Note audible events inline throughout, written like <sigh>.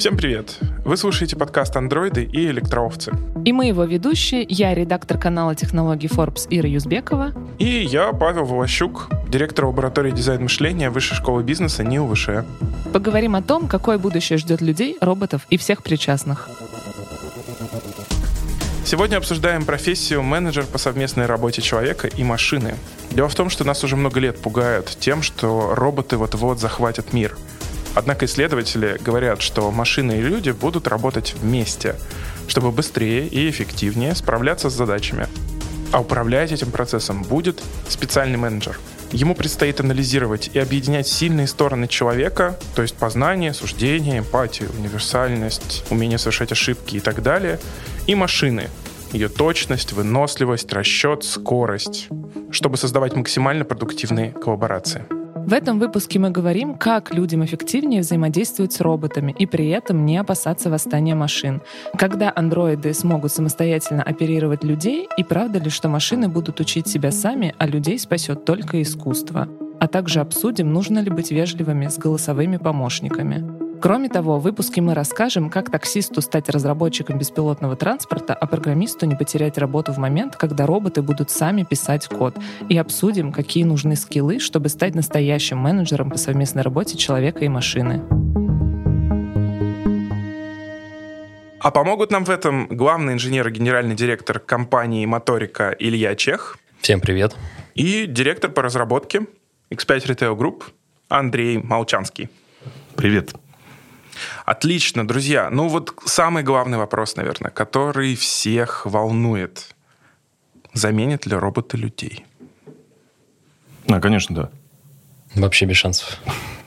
Всем привет! Вы слушаете подкаст «Андроиды» и «Электроовцы». И мы его ведущие. Я редактор канала технологий Forbes Ира Юзбекова. И я, Павел Волощук, директор лаборатории дизайн мышления Высшей школы бизнеса НИУ ВШ. Поговорим о том, какое будущее ждет людей, роботов и всех причастных. Сегодня обсуждаем профессию менеджер по совместной работе человека и машины. Дело в том, что нас уже много лет пугают тем, что роботы вот-вот захватят мир – Однако исследователи говорят, что машины и люди будут работать вместе, чтобы быстрее и эффективнее справляться с задачами. А управлять этим процессом будет специальный менеджер. Ему предстоит анализировать и объединять сильные стороны человека, то есть познание, суждение, эмпатию, универсальность, умение совершать ошибки и так далее, и машины, ее точность, выносливость, расчет, скорость, чтобы создавать максимально продуктивные коллаборации. В этом выпуске мы говорим, как людям эффективнее взаимодействовать с роботами и при этом не опасаться восстания машин. Когда андроиды смогут самостоятельно оперировать людей, и правда ли, что машины будут учить себя сами, а людей спасет только искусство? А также обсудим, нужно ли быть вежливыми с голосовыми помощниками. Кроме того, в выпуске мы расскажем, как таксисту стать разработчиком беспилотного транспорта, а программисту не потерять работу в момент, когда роботы будут сами писать код. И обсудим, какие нужны скиллы, чтобы стать настоящим менеджером по совместной работе человека и машины. А помогут нам в этом главный инженер и генеральный директор компании «Моторика» Илья Чех. Всем привет. И директор по разработке X5 Retail Group Андрей Молчанский. Привет. Отлично, друзья. Ну вот самый главный вопрос, наверное, который всех волнует. Заменят ли роботы людей? А, конечно, да. Вообще без шансов.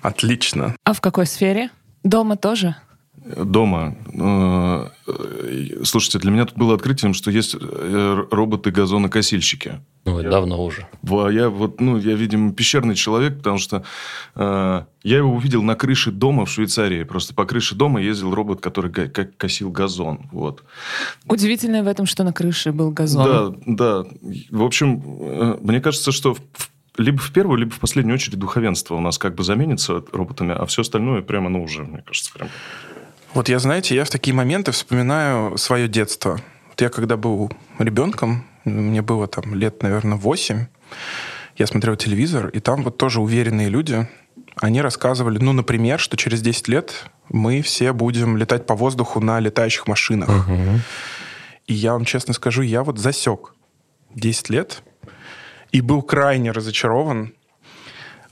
Отлично. А в какой сфере? Дома тоже? Дома. Э, слушайте, для меня тут было открытием, что есть э, роботы-газонокосильщики. Ну, я, давно уже. Я вот, ну, я, видимо, пещерный человек, потому что э, я его увидел на крыше дома в Швейцарии. Просто по крыше дома ездил робот, который как косил газон. Вот. Удивительное в этом, что на крыше был газон. Да, да. В общем, э, мне кажется, что в, либо в первую, либо в последнюю очередь духовенство у нас как бы заменится роботами, а все остальное прямо, ну, уже, мне кажется, прям вот я, знаете, я в такие моменты вспоминаю свое детство. Вот я когда был ребенком, мне было там лет, наверное, 8, я смотрел телевизор, и там вот тоже уверенные люди, они рассказывали, ну, например, что через 10 лет мы все будем летать по воздуху на летающих машинах. Угу. И я вам честно скажу, я вот засек 10 лет и был крайне разочарован,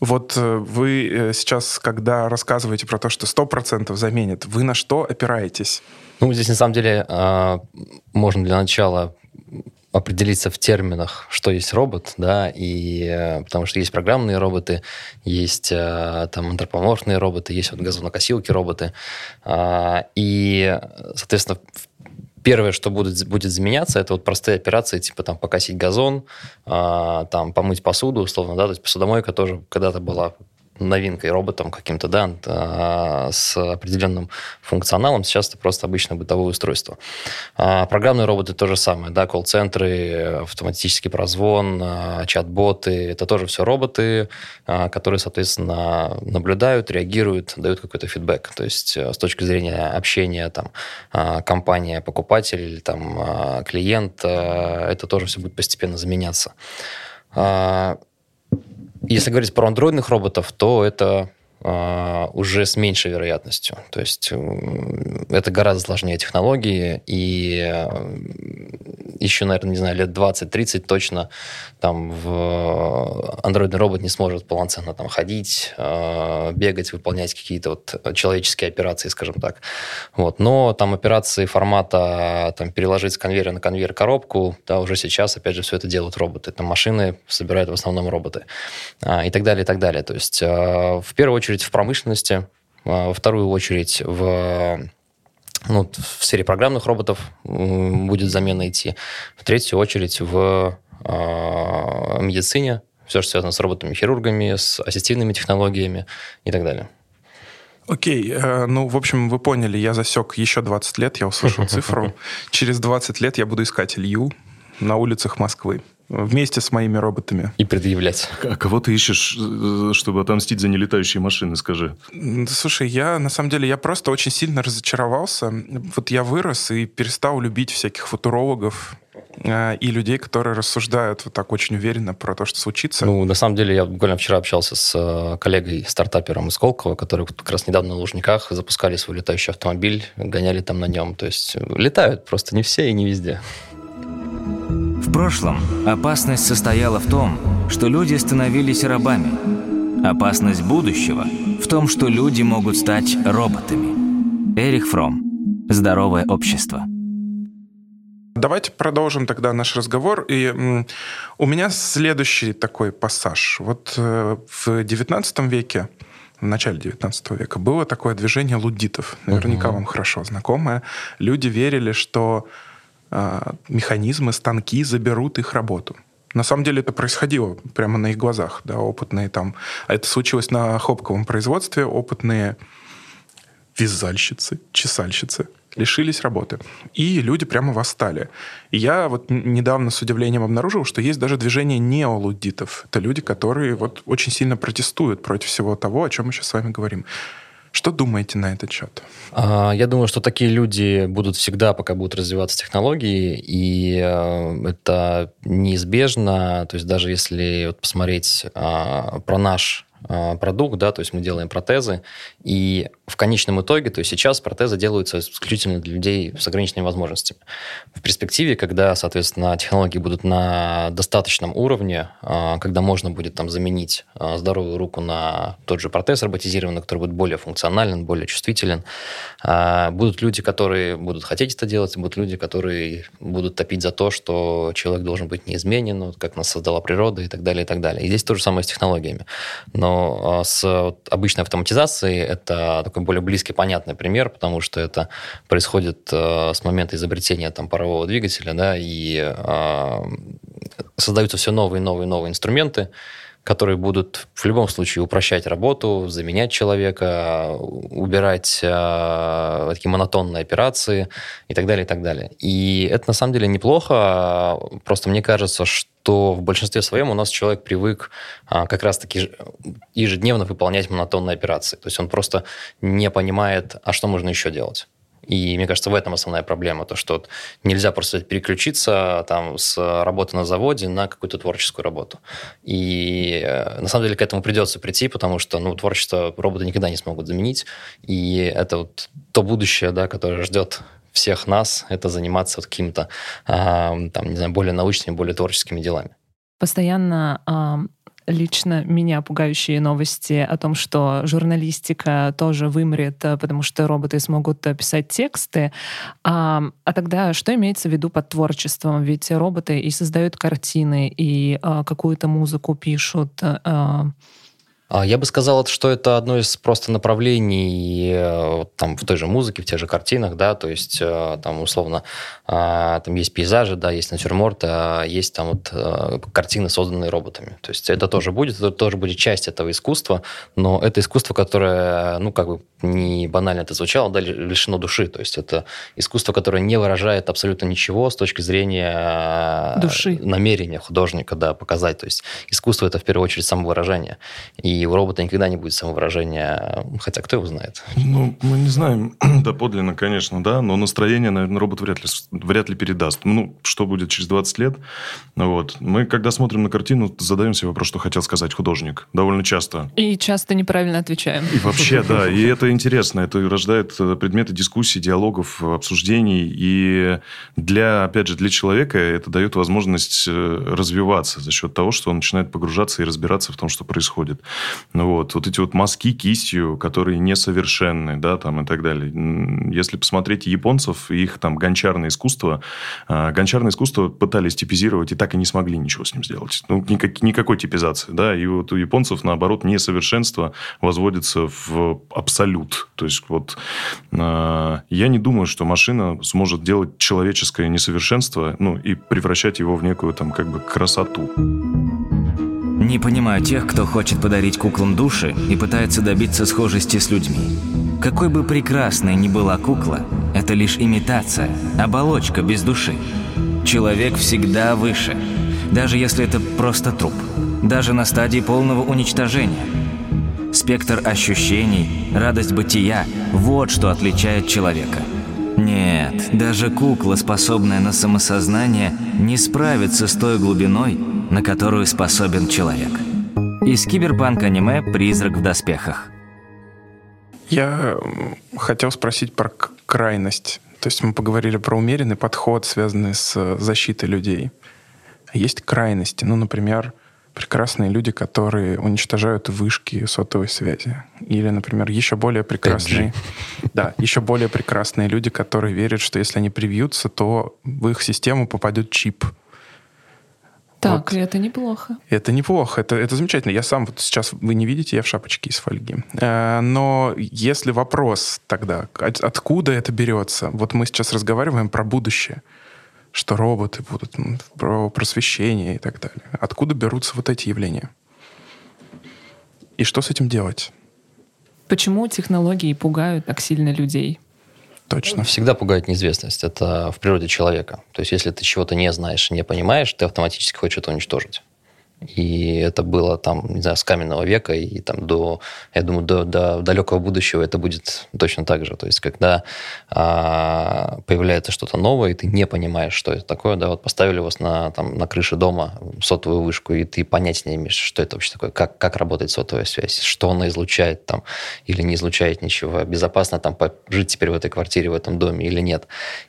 вот э, вы э, сейчас, когда рассказываете про то, что 100% заменит, вы на что опираетесь? Ну, здесь на самом деле а, можно для начала определиться в терминах, что есть робот, да, и э, потому что есть программные роботы, есть там антропоморфные роботы, есть вот газонокосилки роботы, а, и, соответственно, Первое, что будет, будет заменяться, это вот простые операции, типа там покосить газон, а, там помыть посуду, условно, да, то есть посудомойка тоже когда-то была новинкой, роботом каким-то, да, а, с определенным функционалом. Сейчас это просто обычное бытовое устройство. А, программные роботы то же самое, да, колл-центры, автоматический прозвон, а, чат-боты, это тоже все роботы, которые, соответственно, наблюдают, реагируют, дают какой-то фидбэк. То есть с точки зрения общения там компания, покупатель там клиент, это тоже все будет постепенно заменяться. Если говорить про андроидных роботов, то это уже с меньшей вероятностью. То есть э, это гораздо сложнее технологии, и э, еще, наверное, не знаю, лет 20-30 точно там в андроидный робот не сможет полноценно там ходить, э, бегать, выполнять какие-то вот человеческие операции, скажем так. Вот. Но там операции формата там, переложить с конвейера на конвейер коробку, да, уже сейчас, опять же, все это делают роботы. Там машины собирают в основном роботы. А, и так далее, и так далее. То есть э, в первую очередь в промышленности, во вторую очередь в ну, в сфере программных роботов будет замена идти. В третью очередь в э, медицине, все, что связано с роботами-хирургами, с ассистивными технологиями и так далее. Окей, э, ну, в общем, вы поняли, я засек еще 20 лет, я услышал <laughs> цифру. Через 20 лет я буду искать Илью на улицах Москвы. Вместе с моими роботами. И предъявлять. А кого ты ищешь, э, чтобы отомстить за нелетающие машины, скажи? Слушай, я на самом деле, я просто очень сильно разочаровался. Вот я вырос и перестал любить всяких футурологов, э, и людей, которые рассуждают вот так очень уверенно про то, что случится. Ну, на самом деле, я буквально вчера общался с э, коллегой, стартапером из Колково, который как раз недавно на Лужниках запускали свой летающий автомобиль, гоняли там на нем. То есть летают просто не все и не везде. В прошлом опасность состояла в том, что люди становились рабами. Опасность будущего в том, что люди могут стать роботами. Эрих Фром. Здоровое общество. Давайте продолжим тогда наш разговор. И у меня следующий такой пассаж. Вот э, в XIX веке в начале 19 века было такое движение луддитов, наверняка угу. вам хорошо знакомое. Люди верили, что механизмы, станки заберут их работу. На самом деле это происходило прямо на их глазах, да, опытные там. А это случилось на хлопковом производстве, опытные вязальщицы, чесальщицы лишились работы. И люди прямо восстали. И я вот недавно с удивлением обнаружил, что есть даже движение неолуддитов. Это люди, которые вот очень сильно протестуют против всего того, о чем мы сейчас с вами говорим. Что думаете на этот счет? А, я думаю, что такие люди будут всегда, пока будут развиваться технологии, и э, это неизбежно. То есть даже если вот посмотреть а, про наш продукт, да, то есть мы делаем протезы, и в конечном итоге, то есть сейчас протезы делаются исключительно для людей с ограниченными возможностями. В перспективе, когда, соответственно, технологии будут на достаточном уровне, а, когда можно будет там заменить а, здоровую руку на тот же протез роботизированный, который будет более функционален, более чувствителен, будут люди, которые будут хотеть это делать, будут люди, которые будут топить за то, что человек должен быть неизменен, как нас создала природа и так далее, и так далее. И здесь то же самое с технологиями. Но а, с обычной автоматизацией это такой более близкий, понятный пример, потому что это происходит э, с момента изобретения там, парового двигателя, да, и э, создаются все новые, новые, новые инструменты, которые будут в любом случае упрощать работу, заменять человека, убирать э, такие монотонные операции и так далее, и так далее. И это на самом деле неплохо, просто мне кажется, что в большинстве своем у нас человек привык э, как раз-таки ежедневно выполнять монотонные операции. То есть он просто не понимает, а что можно еще делать. И мне кажется, в этом основная проблема, то, что нельзя просто переключиться там, с работы на заводе на какую-то творческую работу. И э, на самом деле к этому придется прийти, потому что ну, творчество роботы никогда не смогут заменить. И это вот то будущее, да, которое ждет всех нас, это заниматься вот какими-то, э, там, не знаю, более научными, более творческими делами. Постоянно лично меня пугающие новости о том, что журналистика тоже вымрет, э, потому что роботы смогут э, писать тексты. А, а тогда что имеется в виду под творчеством? Ведь роботы и создают картины, и а, какую-то музыку пишут. А, я бы сказал, что это одно из просто направлений э, там, в той же музыке, в тех же картинах, да, то есть э, там условно а, там есть пейзажи, да, есть натюрморты, а есть там вот э, картины, созданные роботами. То есть это тоже будет, это тоже будет часть этого искусства, но это искусство, которое, ну, как бы не банально это звучало, да, лишено души. То есть это искусство, которое не выражает абсолютно ничего с точки зрения души. намерения художника, да, показать. То есть искусство — это в первую очередь самовыражение. И и у робота никогда не будет самовыражения, хотя кто его знает? Ну, мы не знаем <clears throat> доподлинно, конечно, да, но настроение, наверное, робот вряд ли, вряд ли передаст. Ну, что будет через 20 лет? Вот. Мы, когда смотрим на картину, задаем себе вопрос, что хотел сказать художник. Довольно часто. И часто неправильно отвечаем. И вообще, да. И это интересно. Это рождает э, предметы дискуссий, диалогов, обсуждений. И для, опять же, для человека это дает возможность э, развиваться за счет того, что он начинает погружаться и разбираться в том, что происходит. Ну вот, вот эти вот мазки кистью, которые несовершенны, да, там и так далее. Если посмотреть японцев их там гончарное искусство, а, гончарное искусство пытались типизировать и так и не смогли ничего с ним сделать. Ну, никак, никакой типизации, да, и вот у японцев, наоборот, несовершенство возводится в абсолют. То есть вот а, я не думаю, что машина сможет делать человеческое несовершенство, ну, и превращать его в некую там как бы красоту. Не понимаю тех, кто хочет подарить куклам души и пытается добиться схожести с людьми. Какой бы прекрасной ни была кукла, это лишь имитация, оболочка без души. Человек всегда выше. даже если это просто труп, даже на стадии полного уничтожения. Спектр ощущений, радость бытия – вот что отличает человека. Нет, даже кукла, способная на самосознание, не справится с той глубиной, на которую способен человек. Из киберпанк-аниме «Призрак в доспехах». Я хотел спросить про крайность. То есть мы поговорили про умеренный подход, связанный с э, защитой людей. Есть крайности. Ну, например, прекрасные люди, которые уничтожают вышки сотовой связи. Или, например, еще более прекрасные... <laughs> Да, еще более прекрасные люди, которые верят, что если они привьются, то в их систему попадет чип — так, вот. это неплохо. Это неплохо, это, это замечательно. Я сам вот сейчас, вы не видите, я в шапочке из фольги. Э, но если вопрос тогда, от, откуда это берется? Вот мы сейчас разговариваем про будущее, что роботы будут, про просвещение и так далее. Откуда берутся вот эти явления? И что с этим делать? Почему технологии пугают так сильно людей? Точно. Всегда пугает неизвестность. Это в природе человека. То есть, если ты чего-то не знаешь, не понимаешь, ты автоматически хочешь это уничтожить. И это было там, не знаю, с каменного века и там до, я думаю, до, до далекого будущего это будет точно так же. То есть, когда а, появляется что-то новое, и ты не понимаешь, что это такое, да, вот поставили вас на, там, на крыше дома сотовую вышку, и ты понять не имеешь, что это вообще такое, как, как работает сотовая связь, что она излучает там или не излучает ничего, безопасно там жить теперь в этой квартире, в этом доме или нет.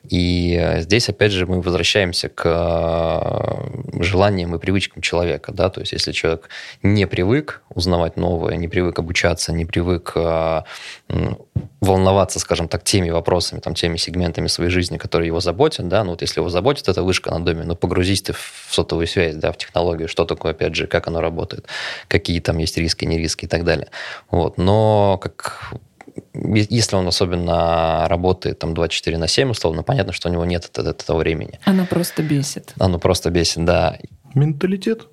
И здесь, опять же, мы возвращаемся к э, желаниям и привычкам человека, да, да, то есть если человек не привык узнавать новое, не привык обучаться, не привык э, волноваться, скажем так, теми вопросами, там, теми сегментами своей жизни, которые его заботят, да, ну вот если его заботит эта вышка на доме, ну погрузись ты в сотовую связь, да, в технологию, что такое 5G, как оно работает, какие там есть риски, не риски и так далее. Вот, но как если он особенно работает там 24 на 7, условно, понятно, что у него нет этого времени. Оно просто бесит. Оно просто бесит, да. Менталитет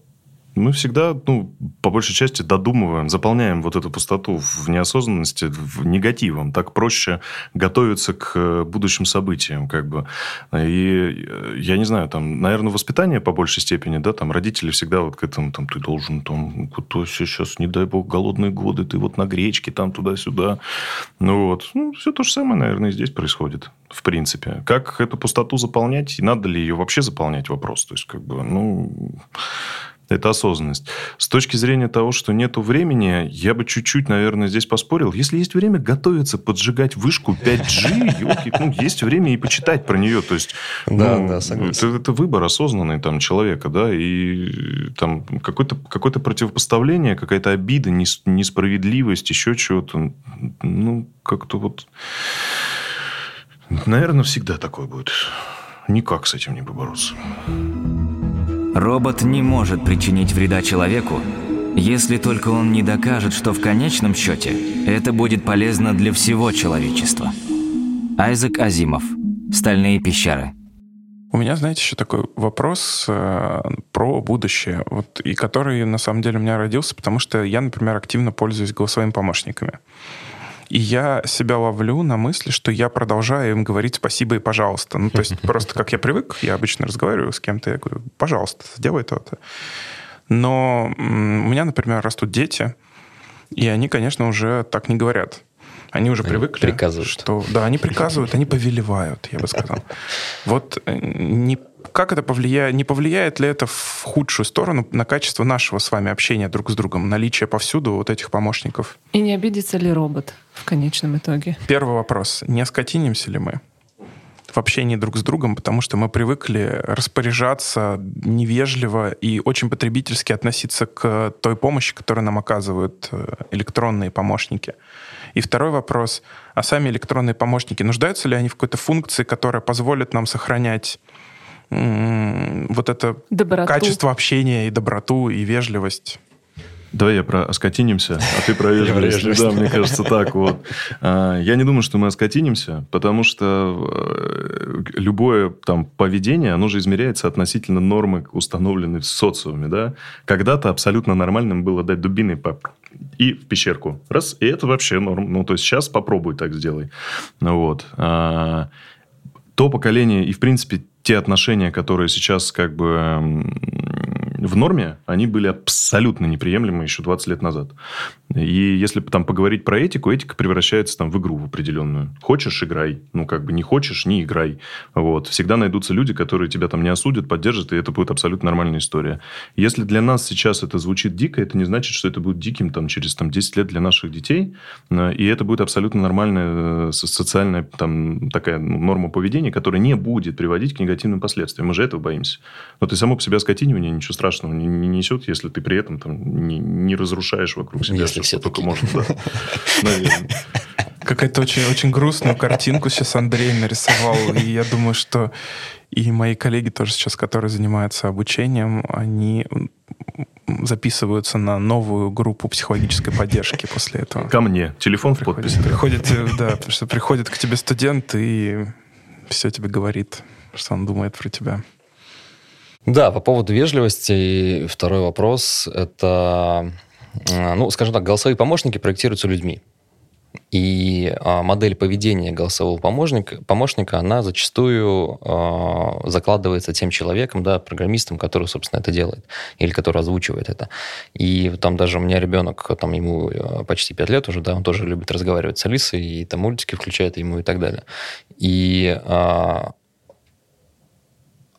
мы всегда, ну, по большей части додумываем, заполняем вот эту пустоту в неосознанности, в негативом. Так проще готовиться к э, будущим событиям, как бы. И э, я не знаю, там, наверное, воспитание по большей степени, да, там родители всегда вот к этому, там, ты должен, там, кто сейчас, не дай бог, голодные годы, ты вот на гречке, там, туда-сюда. Ну, вот. Ну, все то же самое, наверное, и здесь происходит, в принципе. Как эту пустоту заполнять, и надо ли ее вообще заполнять, вопрос. То есть, как бы, ну, это осознанность. С точки зрения того, что нету времени, я бы чуть-чуть, наверное, здесь поспорил. Если есть время готовиться поджигать вышку 5G, елки, ну, есть время и почитать про нее. То есть, да, ну, да, Это, это выбор осознанный там человека, да, и там какое-то какое противопоставление, какая-то обида, несправедливость, еще чего-то. Ну, как-то вот... Наверное, всегда такое будет. Никак с этим не побороться. Робот не может причинить вреда человеку, если только он не докажет, что в конечном счете это будет полезно для всего человечества. Айзек Азимов. Стальные пещеры. У меня, знаете, еще такой вопрос э, про будущее, вот, и который на самом деле у меня родился, потому что я, например, активно пользуюсь голосовыми помощниками. И я себя ловлю на мысли, что я продолжаю им говорить спасибо и пожалуйста. Ну, то есть <laughs> просто как я привык, я обычно разговариваю с кем-то, я говорю, пожалуйста, сделай то-то. Но у меня, например, растут дети, и они, конечно, уже так не говорят. Они уже они привыкли. Приказывают. Что, да, они приказывают, они повелевают, я бы сказал. Вот э, не как это повлияет, не повлияет ли это в худшую сторону на качество нашего с вами общения друг с другом, наличие повсюду вот этих помощников? И не обидится ли робот в конечном итоге? Первый вопрос. Не скотинимся ли мы? в общении друг с другом, потому что мы привыкли распоряжаться невежливо и очень потребительски относиться к той помощи, которую нам оказывают э, электронные помощники. И второй вопрос, а сами электронные помощники, нуждаются ли они в какой-то функции, которая позволит нам сохранять вот это доброту. качество общения и доброту и вежливость. Давай я про оскотинимся, а ты про вежливость. Да, мне кажется, так вот. А, я не думаю, что мы оскотинимся, потому что э, любое там поведение, оно же измеряется относительно нормы, установленной в социуме, да. Когда-то абсолютно нормальным было дать дубиной по и в пещерку. Раз, и это вообще норм. Ну, то есть, сейчас попробуй так сделай. Вот. А, то поколение и, в принципе, те отношения, которые сейчас как бы в норме, они были абсолютно неприемлемы еще 20 лет назад. И если там поговорить про этику, этика превращается там в игру в определенную. Хочешь – играй. Ну, как бы не хочешь – не играй. Вот. Всегда найдутся люди, которые тебя там не осудят, поддержат, и это будет абсолютно нормальная история. Если для нас сейчас это звучит дико, это не значит, что это будет диким там, через там, 10 лет для наших детей. И это будет абсолютно нормальная э, социальная там, такая ну, норма поведения, которая не будет приводить к негативным последствиям. Мы же этого боимся. Но ты само по себе скотинивание ничего страшного не, не несет, если ты при этом там, не, не разрушаешь вокруг себя если все только можно. Какая-то очень, очень грустную картинку сейчас Андрей нарисовал. И я думаю, что и мои коллеги тоже сейчас, которые занимаются обучением, они записываются на новую группу психологической поддержки после этого. Ко мне. Телефон в приходит, подписи. Приходит, э, да, потому что приходит к тебе студент и все тебе говорит, что он думает про тебя. Да, по поводу вежливости, второй вопрос, это, э, ну, скажем так, голосовые помощники проектируются людьми. И а, модель поведения голосового помощника, помощника она зачастую а, закладывается тем человеком, да, программистом, который, собственно, это делает, или который озвучивает это. И там даже у меня ребенок, там ему а, почти 5 лет уже, да, он тоже любит разговаривать с Алисой, и там мультики включает ему и так далее. И а,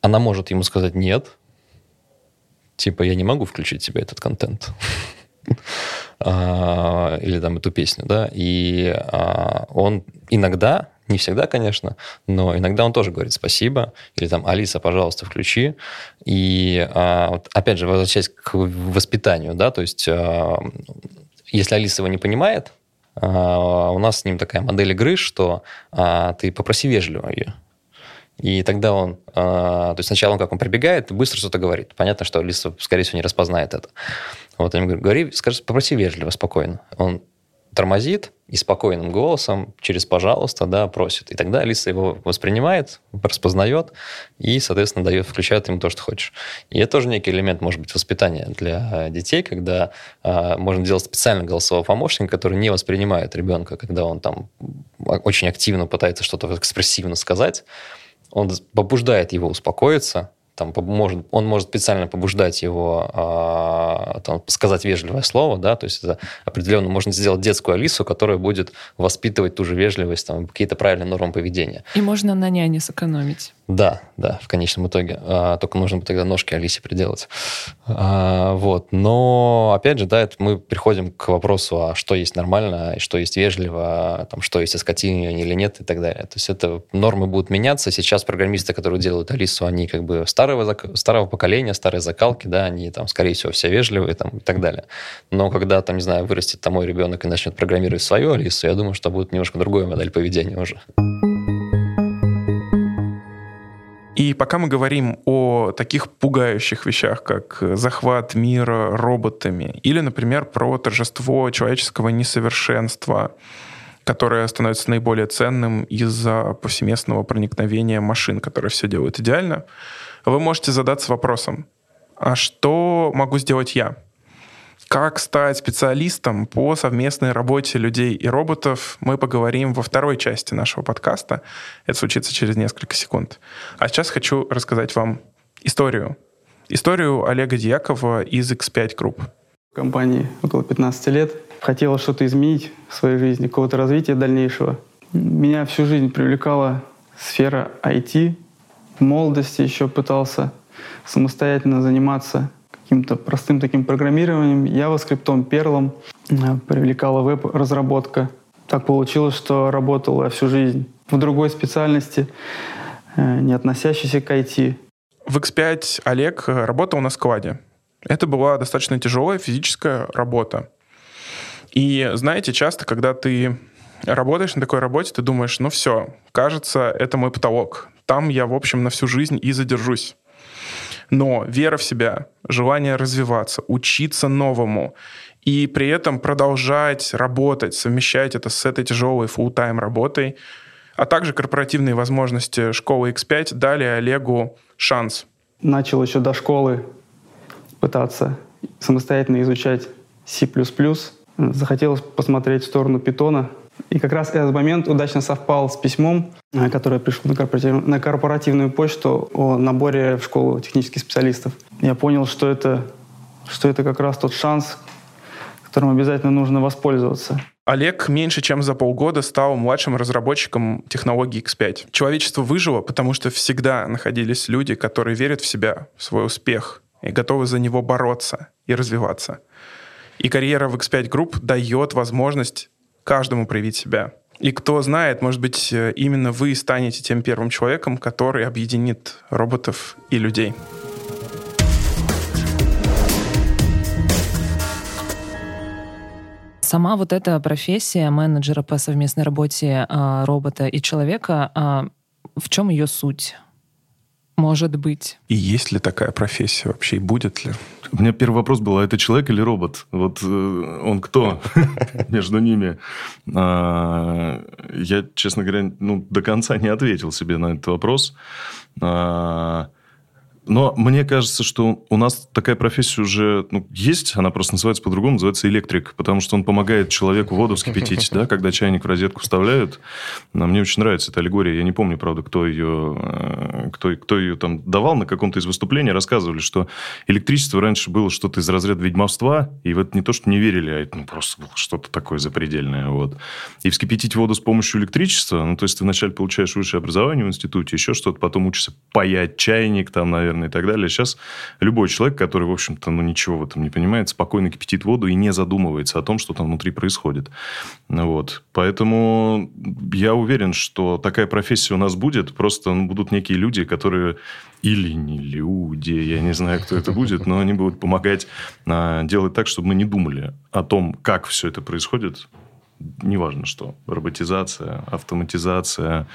она может ему сказать «нет», типа «я не могу включить себе этот контент». <laughs> А, или там эту песню, да, и а, он иногда, не всегда, конечно, но иногда он тоже говорит спасибо, или там Алиса, пожалуйста, включи. И а, вот, опять же, возвращаясь к воспитанию, да, то есть если Алиса его не понимает, у нас с ним такая модель игры, что ты попроси вежливо ее. И тогда он, то есть сначала он как он прибегает, быстро что-то говорит. Понятно, что Алиса, скорее всего, не распознает это. Вот я ему говорю, говори, скажи, попроси вежливо, спокойно. Он тормозит и спокойным голосом через «пожалуйста» да, просит. И тогда Алиса его воспринимает, распознает и, соответственно, дает, включает ему то, что хочешь. И это тоже некий элемент, может быть, воспитания для детей, когда э, можно делать специально голосового помощника, который не воспринимает ребенка, когда он там очень активно пытается что-то экспрессивно сказать, он побуждает его успокоиться, там, может, он может специально побуждать его а, там, сказать вежливое слово, да, то есть это определенно можно сделать детскую Алису, которая будет воспитывать ту же вежливость, там, какие-то правильные нормы поведения. И можно на няне сэкономить. Да, да, в конечном итоге. А, только нужно бы тогда ножки Алисе приделать. А, вот. Но, опять же, да, это мы приходим к вопросу, а что есть нормально, что есть вежливо, там, что есть оскотинивание или нет, и так далее. То есть это нормы будут меняться. Сейчас программисты, которые делают Алису, они как бы старого, старого поколения, старые закалки, да, они там, скорее всего, все вежливые там, и так далее. Но когда, там, не знаю, вырастет там мой ребенок и начнет программировать свою Алису, я думаю, что будет немножко другая модель поведения уже. И пока мы говорим о таких пугающих вещах, как захват мира роботами, или, например, про торжество человеческого несовершенства, которое становится наиболее ценным из-за повсеместного проникновения машин, которые все делают идеально, вы можете задаться вопросом, а что могу сделать я? Как стать специалистом по совместной работе людей и роботов, мы поговорим во второй части нашего подкаста. Это случится через несколько секунд. А сейчас хочу рассказать вам историю. Историю Олега Дьякова из X5 Group. Компании около 15 лет. Хотела что-то изменить в своей жизни, какого-то развития дальнейшего. Меня всю жизнь привлекала сфера IT. В молодости еще пытался самостоятельно заниматься каким-то простым таким программированием, JavaScript, Perl, э, привлекала веб-разработка. Так получилось, что работал я всю жизнь в другой специальности, э, не относящейся к IT. В X5 Олег работал на складе. Это была достаточно тяжелая физическая работа. И знаете, часто, когда ты работаешь на такой работе, ты думаешь, ну все, кажется, это мой потолок. Там я, в общем, на всю жизнь и задержусь. Но вера в себя, желание развиваться, учиться новому и при этом продолжать работать, совмещать это с этой тяжелой full-time работой, а также корпоративные возможности школы X5 дали Олегу шанс. Начал еще до школы пытаться самостоятельно изучать C++. Захотелось посмотреть в сторону питона. И как раз этот момент удачно совпал с письмом, э, которое пришло на, корпоратив... на корпоративную почту о наборе в школу технических специалистов. Я понял, что это, что это как раз тот шанс, которым обязательно нужно воспользоваться. Олег меньше чем за полгода стал младшим разработчиком технологии X5. Человечество выжило, потому что всегда находились люди, которые верят в себя, в свой успех и готовы за него бороться и развиваться. И карьера в X5 Group дает возможность каждому проявить себя. И кто знает, может быть, э, именно вы станете тем первым человеком, который объединит роботов и людей. Сама вот эта профессия менеджера по совместной работе а, робота и человека, а, в чем ее суть? Может быть. И есть ли такая профессия вообще, и будет ли? У меня первый вопрос был, а это человек или робот? Вот э, он кто <laughs> между ними? А, я, честно говоря, ну, до конца не ответил себе на этот вопрос. А, но мне кажется, что у нас такая профессия уже ну, есть, она просто называется по-другому, называется электрик, потому что он помогает человеку воду вскипятить, да, когда чайник в розетку вставляют. Но мне очень нравится эта аллегория. Я не помню, правда, кто ее, кто, кто ее там давал на каком-то из выступлений, рассказывали, что электричество раньше было что-то из разряда ведьмовства, и в это не то, что не верили, а это ну, просто было что-то такое запредельное. Вот. И вскипятить воду с помощью электричества, ну, то есть ты вначале получаешь высшее образование в институте, еще что-то, потом учишься паять чайник, там, наверное, и так далее. Сейчас любой человек, который, в общем-то, ну, ничего в этом не понимает, спокойно кипятит воду и не задумывается о том, что там внутри происходит. Вот. Поэтому я уверен, что такая профессия у нас будет. Просто ну, будут некие люди, которые или не люди, я не знаю, кто это будет, но они будут помогать а, делать так, чтобы мы не думали о том, как все это происходит, неважно что, роботизация, автоматизация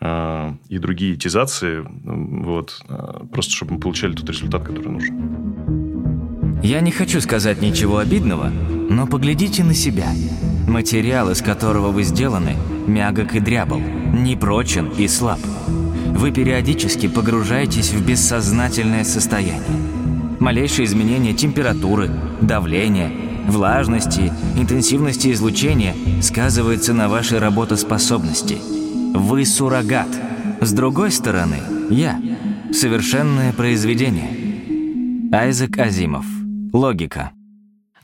э, и другие тизации, вот, э, просто чтобы мы получали тот результат, который нужен. Я не хочу сказать ничего обидного, но поглядите на себя. Материал, из которого вы сделаны, мягок и дрябл, непрочен и слаб. Вы периодически погружаетесь в бессознательное состояние. Малейшие изменения температуры, давления – влажности, интенсивности излучения сказывается на вашей работоспособности. Вы суррогат. С другой стороны, я – совершенное произведение. Айзек Азимов. Логика.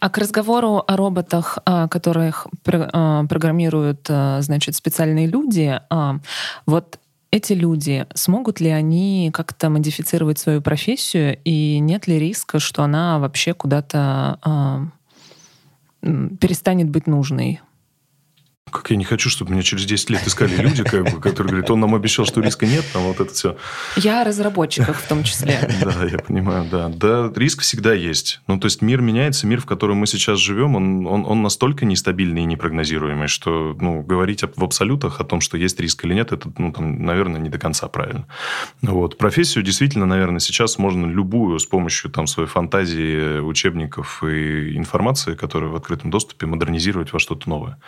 А к разговору о роботах, а, которых а, программируют, а, значит, специальные люди, вот эти люди, смогут ли они как-то модифицировать свою профессию, и нет ли риска, что она вообще куда-то перестанет быть нужной. Как я не хочу, чтобы меня через 10 лет искали люди, как бы, которые говорят, он нам обещал, что риска нет, там вот это все. Я о разработчиках в том числе. <laughs> Да, я понимаю, да. Да, риск всегда есть. Ну, то есть мир меняется, мир, в котором мы сейчас живем, он, он, он настолько нестабильный и непрогнозируемый, что ну, говорить в абсолютах о том, что есть риск или нет, это, ну, там, наверное, не до конца правильно. Вот. Профессию действительно, наверное, сейчас можно любую с помощью там, своей фантазии, учебников и информации, которая в открытом доступе, модернизировать во что-то новое.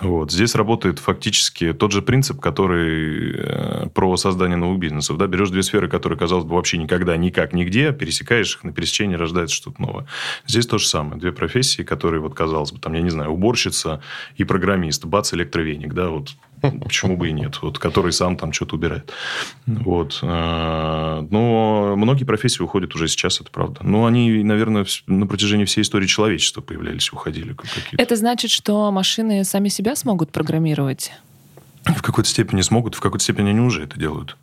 Вот. Здесь работает фактически тот же принцип, который э, про создание новых бизнесов. Да? Берешь две сферы, которые, казалось бы, вообще никогда, никак, нигде, пересекаешь их, на пересечении рождается что-то новое. Здесь то же самое. Две профессии, которые, вот, казалось бы, там, я не знаю, уборщица и программист, бац, электровеник, да, вот Почему бы и нет? Вот, который сам там что-то убирает. Вот. Э, но многие профессии уходят уже сейчас, это правда. Но они, наверное, на протяжении всей истории человечества появлялись, уходили какие-то. Это значит, что машины сами себя смогут программировать? В какой-то степени смогут, в какой-то степени они уже это делают.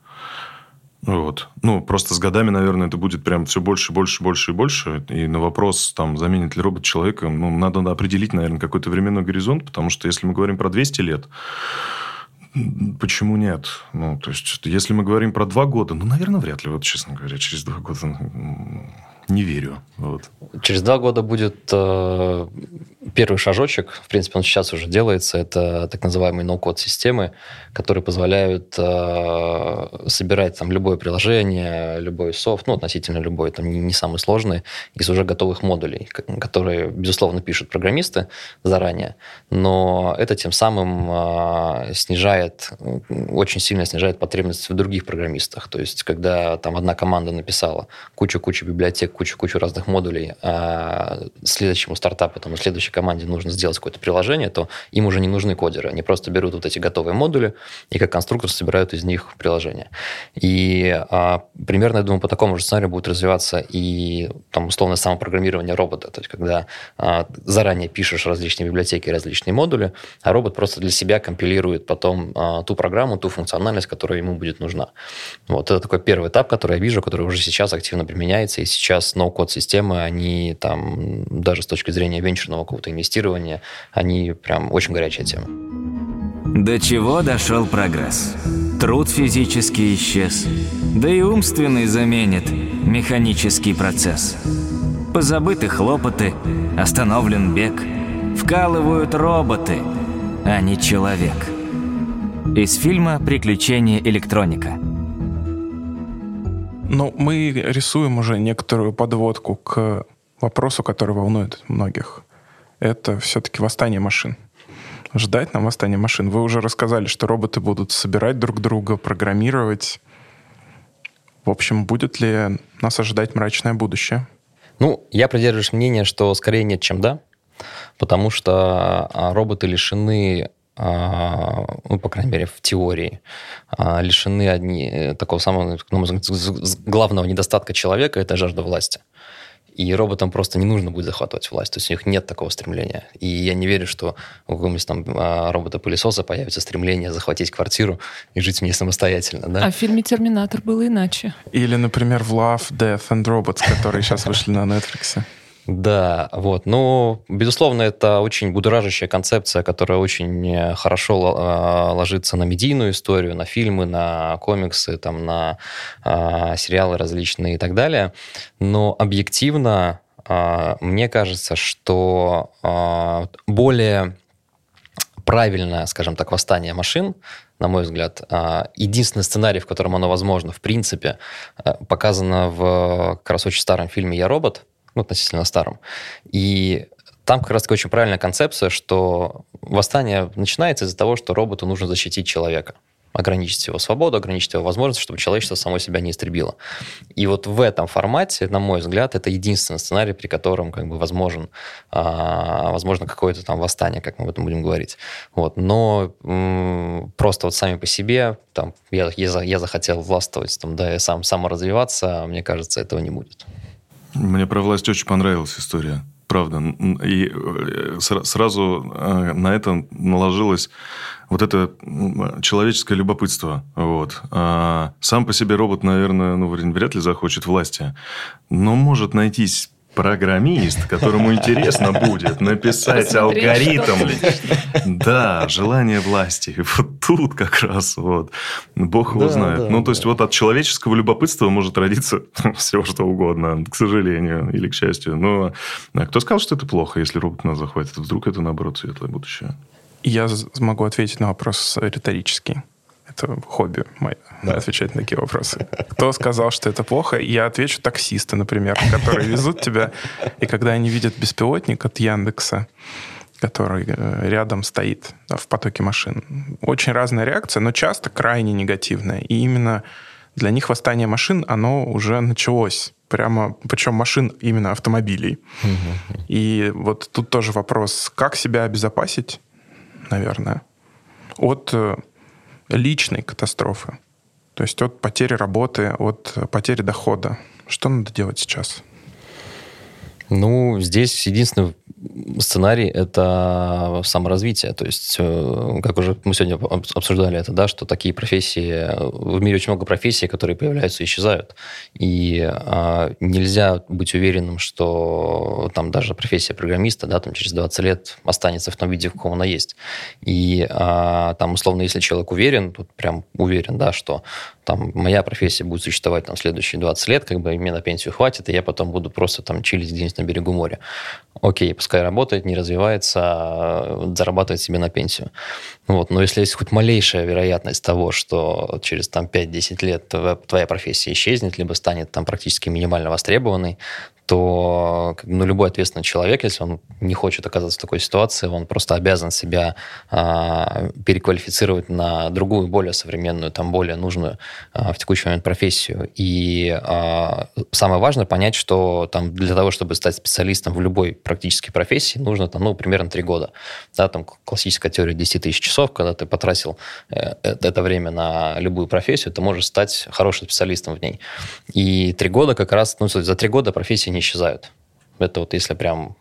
Вот. Ну, просто с годами, наверное, это будет прям все больше, больше, больше и больше. И на вопрос, там, заменит ли робот человека, ну, надо определить, наверное, какой-то временной горизонт, потому что если мы говорим про 200 лет, Почему нет? Ну, то есть, если мы говорим про два года, ну, наверное, вряд ли, вот, честно говоря, через два года не верю. Вот. Через два года будет э, первый шажочек, в принципе, он сейчас уже делается, это так называемые ноу-код системы, которые позволяют э, собирать там любое приложение, любой софт, ну, относительно любой, там не, не самый сложный, из уже готовых модулей, которые, безусловно, пишут программисты заранее, но это тем самым э, снижает, очень сильно снижает потребность в других программистах. То есть, когда там одна команда написала кучу-кучу библиотек, кучу-кучу разных модулей, а следующему стартапу, там, следующей команде нужно сделать какое-то приложение, то им уже не нужны кодеры. Они просто берут вот эти готовые модули и как конструктор собирают из них приложение. И а, примерно, я думаю, по такому же сценарию будет развиваться и там условно самопрограммирование робота. То есть когда а, заранее пишешь различные библиотеки, различные модули, а робот просто для себя компилирует потом а, ту программу, ту функциональность, которая ему будет нужна. Вот это такой первый этап, который я вижу, который уже сейчас активно применяется, и сейчас ноу-код системы, они там даже с точки зрения венчурного какого-то инвестирования, они прям очень горячая тема. До чего дошел прогресс? Труд физически исчез, да и умственный заменит механический процесс. Позабыты хлопоты, остановлен бег, вкалывают роботы, а не человек. Из фильма «Приключения электроника». Ну, мы рисуем уже некоторую подводку к вопросу, который волнует многих. Это все-таки восстание машин. Ждать нам восстание машин. Вы уже рассказали, что роботы будут собирать друг друга, программировать. В общем, будет ли нас ожидать мрачное будущее? Ну, я придерживаюсь мнения, что скорее нет, чем да, потому что а, роботы лишены ну, по крайней мере, в теории, а, лишены одни, э, такого самого ну, главного недостатка человека – это жажда власти. И роботам просто не нужно будет захватывать власть. То есть у них нет такого стремления. И я не верю, что у какого-нибудь там а, робота-пылесоса появится стремление захватить квартиру и жить в ней самостоятельно. Да? А в фильме «Терминатор» было иначе. Или, например, в Love, Death and Robots, которые сейчас вышли на Netflix. Да, вот. Ну, безусловно, это очень будоражащая концепция, которая очень э, хорошо э, ложится на медийную историю, на фильмы, на комиксы, там, на э, сериалы различные и так далее. Но объективно э, мне кажется, что э, более правильное, скажем так, восстание машин, на мой взгляд, единственный сценарий, в котором оно возможно, в принципе, показано в как раз очень старом фильме «Я робот», ну, относительно старом. И там как раз-таки очень правильная концепция, что восстание начинается из-за того, что роботу нужно защитить человека ограничить его свободу, ограничить его возможности, чтобы человечество само себя не истребило. И вот в этом формате, на мой взгляд, это единственный сценарий, при котором как бы возможен, а, возможно какое-то там восстание, как мы об этом будем говорить. Вот. Но м- просто вот сами по себе, там, я, я, я захотел властвовать, там, да, и сам саморазвиваться, мне кажется, этого не будет. Мне про власть очень понравилась история. Правда. И э, сразу э, на это наложилось вот это человеческое любопытство. Вот. А сам по себе робот, наверное, ну, вряд ли захочет власти. Но может найтись программист, которому интересно будет написать алгоритм. Да, желание власти. Вот тут как раз вот. Бог его знает. Ну, то есть, вот от человеческого любопытства может родиться <laughs> все, что угодно, к сожалению или к счастью. Но а кто сказал, что это плохо, если робот нас захватит? Вдруг это, наоборот, светлое будущее? Я смогу ответить на вопрос риторический. Это хобби мое, да. отвечать на такие вопросы. Кто сказал, что это плохо? Я отвечу таксисты, например, которые везут тебя, и когда они видят беспилотник от Яндекса, который э, рядом стоит в потоке машин. Очень разная реакция, но часто крайне негативная. И именно для них восстание машин, оно уже началось. Прямо, причем машин именно автомобилей. Угу. И вот тут тоже вопрос, как себя обезопасить, наверное, от э, личной катастрофы. То есть от потери работы, от потери дохода. Что надо делать сейчас? Ну, здесь единственный сценарий — это саморазвитие. То есть, э, как уже мы сегодня обсуждали это, да, что такие профессии... В мире очень много профессий, которые появляются и исчезают. И а, нельзя быть уверенным, что там даже профессия программиста да, там, через 20 лет останется в том виде, в каком она есть. И а, там, условно, если человек уверен, тут прям уверен, да, что там моя профессия будет существовать там следующие 20 лет, как бы мне на пенсию хватит, и я потом буду просто там чилить где-нибудь на берегу моря. Окей, пускай работает, не развивается, а зарабатывает себе на пенсию. Вот. Но если есть хоть малейшая вероятность того, что через там, 5-10 лет твоя профессия исчезнет, либо станет там практически минимально востребованной, то ну, любой ответственный человек, если он не хочет оказаться в такой ситуации, он просто обязан себя а, переквалифицировать на другую, более современную, там, более нужную а, в текущий момент профессию. И а, самое важное понять, что там для того, чтобы стать специалистом в любой практически профессии, нужно там, ну, примерно три года. Да, там классическая теория 10 тысяч часов, когда ты потратил э, это время на любую профессию, ты можешь стать хорошим специалистом в ней. И три года как раз, ну, за три года профессии не исчезают. Это вот если прям,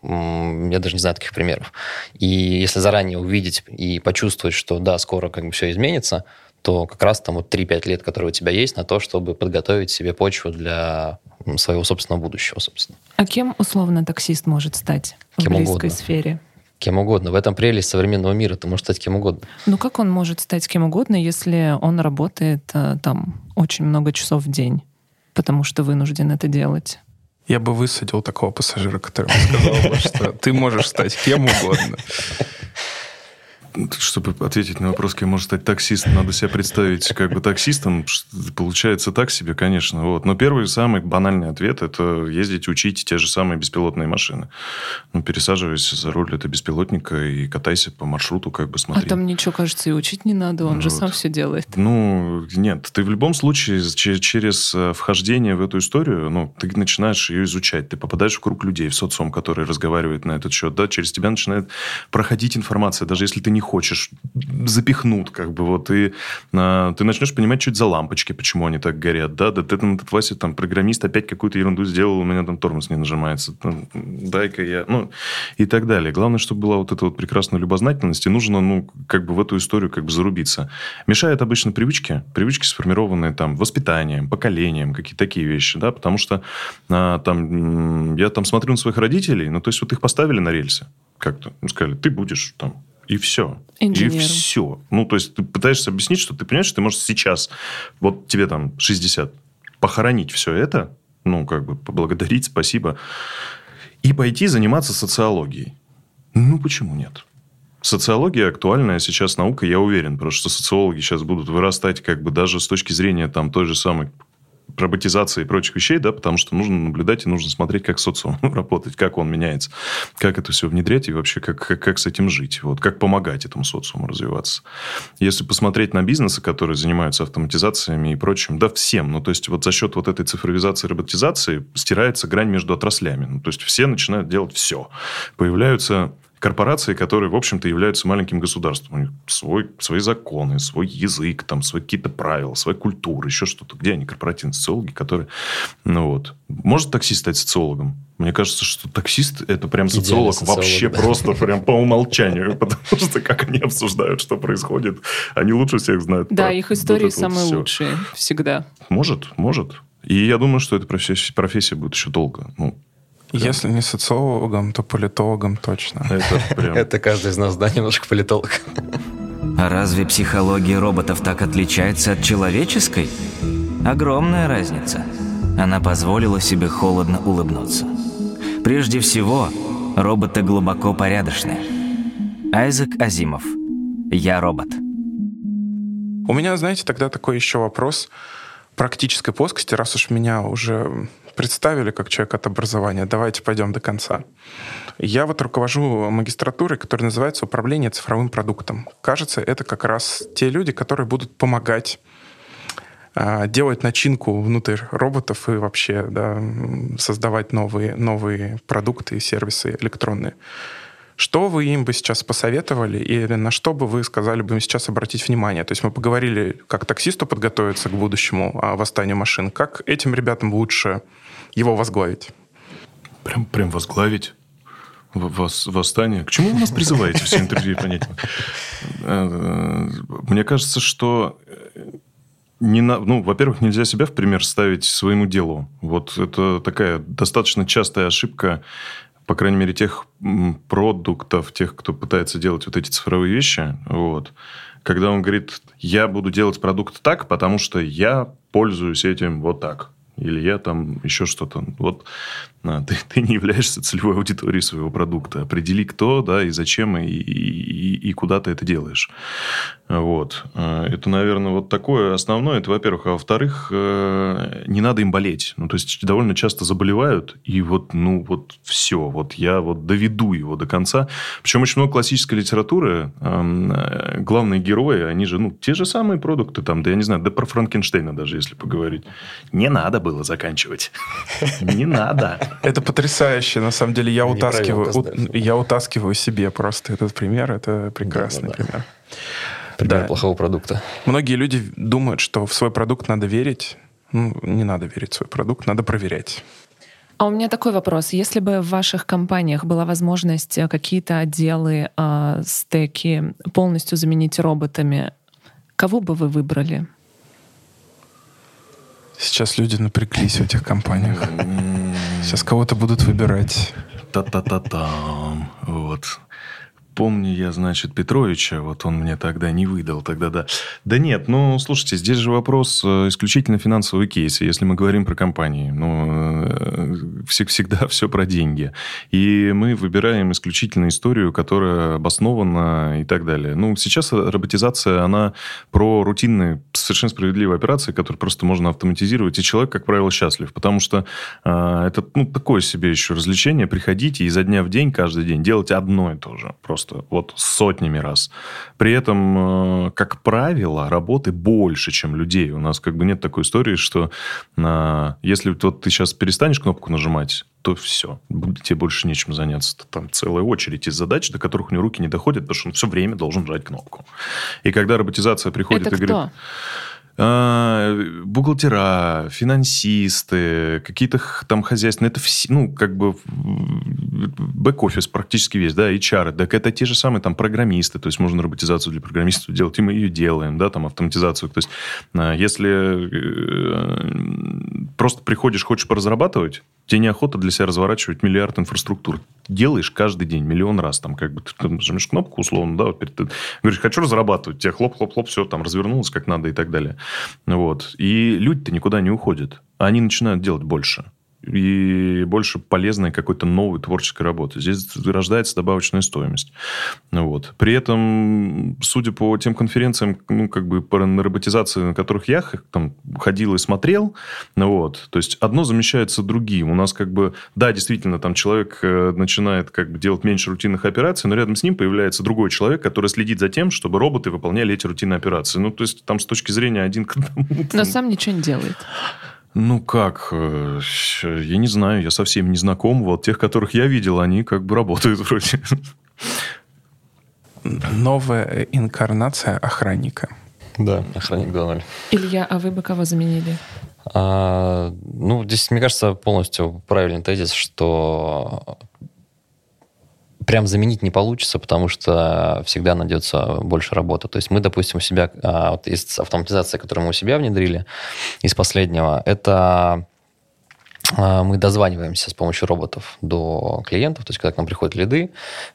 я даже не знаю таких примеров. И если заранее увидеть и почувствовать, что да, скоро как бы все изменится, то как раз там вот 3-5 лет, которые у тебя есть, на то, чтобы подготовить себе почву для своего собственного будущего, собственно. А кем условно таксист может стать кем в близкой угодно. сфере? Кем угодно. В этом прелесть современного мира. Ты можешь стать кем угодно. Ну как он может стать кем угодно, если он работает э, там очень много часов в день, потому что вынужден это делать? Я бы высадил такого пассажира, который сказал бы, что ты можешь стать кем угодно чтобы ответить на вопрос, кем может стать таксист, надо себя представить как бы таксистом. Получается так себе, конечно. Вот. Но первый самый банальный ответ – это ездить учить те же самые беспилотные машины. Ну, пересаживайся за руль этого беспилотника и катайся по маршруту, как бы смотри. А там ничего, кажется, и учить не надо, он вот. же сам все делает. Ну, нет. Ты в любом случае через э, вхождение в эту историю, ну, ты начинаешь ее изучать. Ты попадаешь в круг людей, в социум, который разговаривает на этот счет. Да? Через тебя начинает проходить информация, даже если ты не хочешь, запихнут, как бы, вот, и а, ты начнешь понимать, что это за лампочки, почему они так горят, да, да ты там, этот Вася, там, программист опять какую-то ерунду сделал, у меня там тормоз не нажимается, дай-ка я, ну, и так далее. Главное, чтобы была вот эта вот прекрасная любознательность, и нужно, ну, как бы в эту историю как бы зарубиться. Мешают обычно привычки, привычки, сформированные там воспитанием, поколением, какие-то такие вещи, да, потому что а, там, я там смотрю на своих родителей, ну, то есть вот их поставили на рельсы, как-то, ну, сказали, ты будешь там и все. Инженером. И все. Ну, то есть, ты пытаешься объяснить, что ты понимаешь, что ты можешь сейчас, вот тебе там 60, похоронить все это, ну, как бы поблагодарить, спасибо, и пойти заниматься социологией. Ну, почему нет? Социология актуальная сейчас наука, я уверен, потому что социологи сейчас будут вырастать как бы даже с точки зрения там той же самой роботизации и прочих вещей, да, потому что нужно наблюдать и нужно смотреть, как социум <laughs> работает, как он меняется, как это все внедрять и вообще как, как, как с этим жить, вот, как помогать этому социуму развиваться. Если посмотреть на бизнесы, которые занимаются автоматизациями и прочим, да, всем, ну, то есть вот за счет вот этой цифровизации и роботизации стирается грань между отраслями, ну, то есть все начинают делать все. Появляются корпорации, которые, в общем-то, являются маленьким государством. У них свой, свои законы, свой язык, там, свои какие-то правила, своя культура, еще что-то. Где они, корпоративные социологи, которые... Ну, вот. Может таксист стать социологом? Мне кажется, что таксист – это прям социолог, социолог вообще да. просто прям по умолчанию. <laughs> Потому что как они обсуждают, что происходит, они лучше всех знают. Да, их истории самые лучшие всегда. Может, может. И я думаю, что эта профессия, профессия будет еще долго. Ну, если не социологом, то политологом точно. <laughs> Это, прям... <laughs> Это каждый из нас, да, немножко политолог. А разве психология роботов так отличается от человеческой? Огромная разница. Она позволила себе холодно улыбнуться. Прежде всего, роботы глубоко порядочны. Айзек Азимов. Я робот. У меня, знаете, тогда такой еще вопрос практической плоскости, раз уж меня уже представили как человек от образования, давайте пойдем до конца. Я вот руковожу магистратурой, которая называется «Управление цифровым продуктом». Кажется, это как раз те люди, которые будут помогать а, делать начинку внутрь роботов и вообще да, создавать новые, новые продукты и сервисы электронные. Что вы им бы сейчас посоветовали или на что бы вы сказали бы им сейчас обратить внимание? То есть мы поговорили, как таксисту подготовиться к будущему а, восстанию машин, как этим ребятам лучше его возглавить. Прям, прям возглавить? Вос, восстание. К чему вы нас призываете все интервью понять? Э, мне кажется, что не на, ну, во-первых, нельзя себя в пример ставить своему делу. Вот это такая достаточно частая ошибка, по крайней мере, тех продуктов, тех, кто пытается делать вот эти цифровые вещи. Вот. Когда он говорит, я буду делать продукт так, потому что я пользуюсь этим вот так или я там еще что-то. Вот Ты, ты не являешься целевой аудиторией своего продукта. Определи, кто, да, и зачем, и, и, и куда ты это делаешь. Вот. А, это, наверное, вот такое основное. Это, во-первых. А во-вторых, э, не надо им болеть. Ну, то есть, довольно часто заболевают, и вот, ну, вот все. Вот я вот доведу его до конца. Причем очень много классической литературы. Э, главные герои, они же, ну, те же самые продукты там, да я не знаю, да про Франкенштейна даже, если поговорить. Не надо было заканчивать. <laughs> Не надо. Это потрясающе. На самом деле, я утаскиваю, я утаскиваю себе просто этот пример. Это прекрасный пример. Пример да. плохого продукта. Многие люди думают, что в свой продукт надо верить. Ну, не надо верить в свой продукт, надо проверять. А у меня такой вопрос. Если бы в ваших компаниях была возможность э, какие-то отделы, э, стеки полностью заменить роботами, кого бы вы выбрали? Сейчас люди напряглись в этих компаниях. Сейчас кого-то будут выбирать. Та-та-та-там. Вот помню я, значит, Петровича, вот он мне тогда не выдал, тогда да. Да нет, ну, слушайте, здесь же вопрос э, исключительно финансовый кейс, если мы говорим про компании. Ну, э, всегда <laughs> все про деньги. И мы выбираем исключительно историю, которая обоснована и так далее. Ну, сейчас роботизация, она про рутинные, совершенно справедливые операции, которые просто можно автоматизировать, и человек, как правило, счастлив, потому что э, это, ну, такое себе еще развлечение, приходить и изо дня в день, каждый день делать одно и то же, просто просто вот сотнями раз. При этом, э, как правило, работы больше, чем людей. У нас как бы нет такой истории, что на... если вот ты сейчас перестанешь кнопку нажимать, то все, тебе больше нечем заняться. Там целая очередь из задач, до которых у него руки не доходят, потому что он все время должен жать кнопку. И когда роботизация приходит Это и говорит... А, бухгалтера, финансисты, какие-то там хозяйственные, это все, ну, как бы бэк-офис практически весь, да, HR, так это те же самые там программисты, то есть можно роботизацию для программистов делать, и мы ее делаем, да, там автоматизацию, то есть а, если э, просто приходишь, хочешь поразрабатывать, тебе неохота для себя разворачивать миллиард инфраструктур. Делаешь каждый день, миллион раз. Там как бы ты нажмешь кнопку, условно, да, вот, ты говоришь, хочу разрабатывать. Тебе хлоп-хлоп-хлоп, все там развернулось как надо и так далее. Вот. И люди-то никуда не уходят. Они начинают делать больше и больше полезной какой-то новой творческой работы. Здесь рождается добавочная стоимость. Вот. При этом, судя по тем конференциям, ну, как бы по роботизации, на которых я там ходил и смотрел, вот, то есть одно замещается другим. У нас как бы, да, действительно, там человек э, начинает как бы делать меньше рутинных операций, но рядом с ним появляется другой человек, который следит за тем, чтобы роботы выполняли эти рутинные операции. Ну, то есть там с точки зрения один к одному... Но сам ничего не делает. Ну как, э, я не знаю, я совсем не знаком. Вот тех, которых я видел, они как бы работают вроде. Новая инкарнация охранника. Да, охранник 2.0. Илья, а вы бы кого заменили? А, ну, здесь, мне кажется, полностью правильный тезис, что прям заменить не получится, потому что всегда найдется больше работы. То есть мы, допустим, у себя, а, вот из автоматизации, которую мы у себя внедрили, из последнего, это мы дозваниваемся с помощью роботов до клиентов, то есть когда к нам приходят лиды,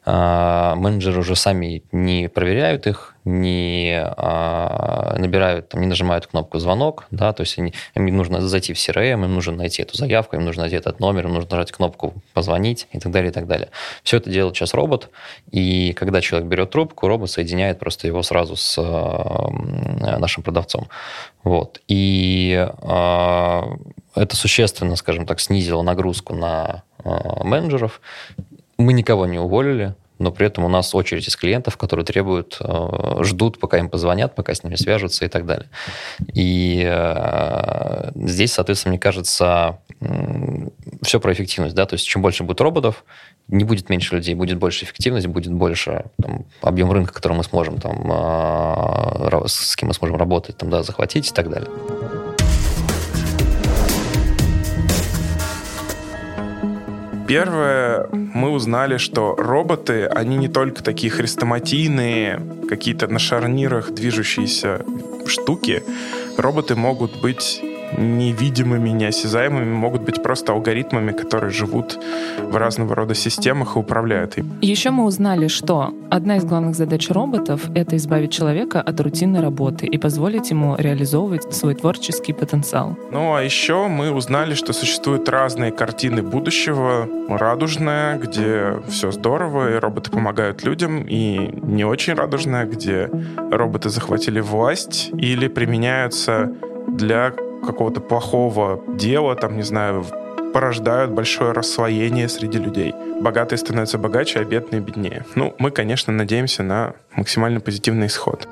а, менеджеры уже сами не проверяют их, не а, набирают, не нажимают кнопку звонок, да, то есть им нужно зайти в CRM, им нужно найти эту заявку, им нужно найти этот номер, им нужно нажать кнопку позвонить и так далее, и так далее. Все это делает сейчас робот, и когда человек берет трубку, робот соединяет просто его сразу с нашим продавцом. Вот. И это существенно, скажем так, снизило нагрузку на э, менеджеров. Мы никого не уволили, но при этом у нас очередь из клиентов, которые требуют, э, ждут, пока им позвонят, пока с ними свяжутся и так далее. И э, здесь, соответственно, мне кажется, э, все про эффективность, да, то есть чем больше будет роботов, не будет меньше людей, будет больше эффективность, будет больше там, объем рынка, который мы сможем там, э, с кем мы сможем работать, там, да, захватить и так далее. Первое, мы узнали, что роботы, они не только такие хрестоматийные, какие-то на шарнирах движущиеся штуки. Роботы могут быть невидимыми, неосязаемыми, могут быть просто алгоритмами, которые живут в разного рода системах и управляют им. Еще мы узнали, что одна из главных задач роботов — это избавить человека от рутинной работы и позволить ему реализовывать свой творческий потенциал. Ну а еще мы узнали, что существуют разные картины будущего. Радужная, где все здорово, и роботы помогают людям, и не очень радужная, где роботы захватили власть или применяются для какого-то плохого дела, там, не знаю, порождают большое рассвоение среди людей. Богатые становятся богаче, а бедные беднее. Ну, мы, конечно, надеемся на максимально позитивный исход.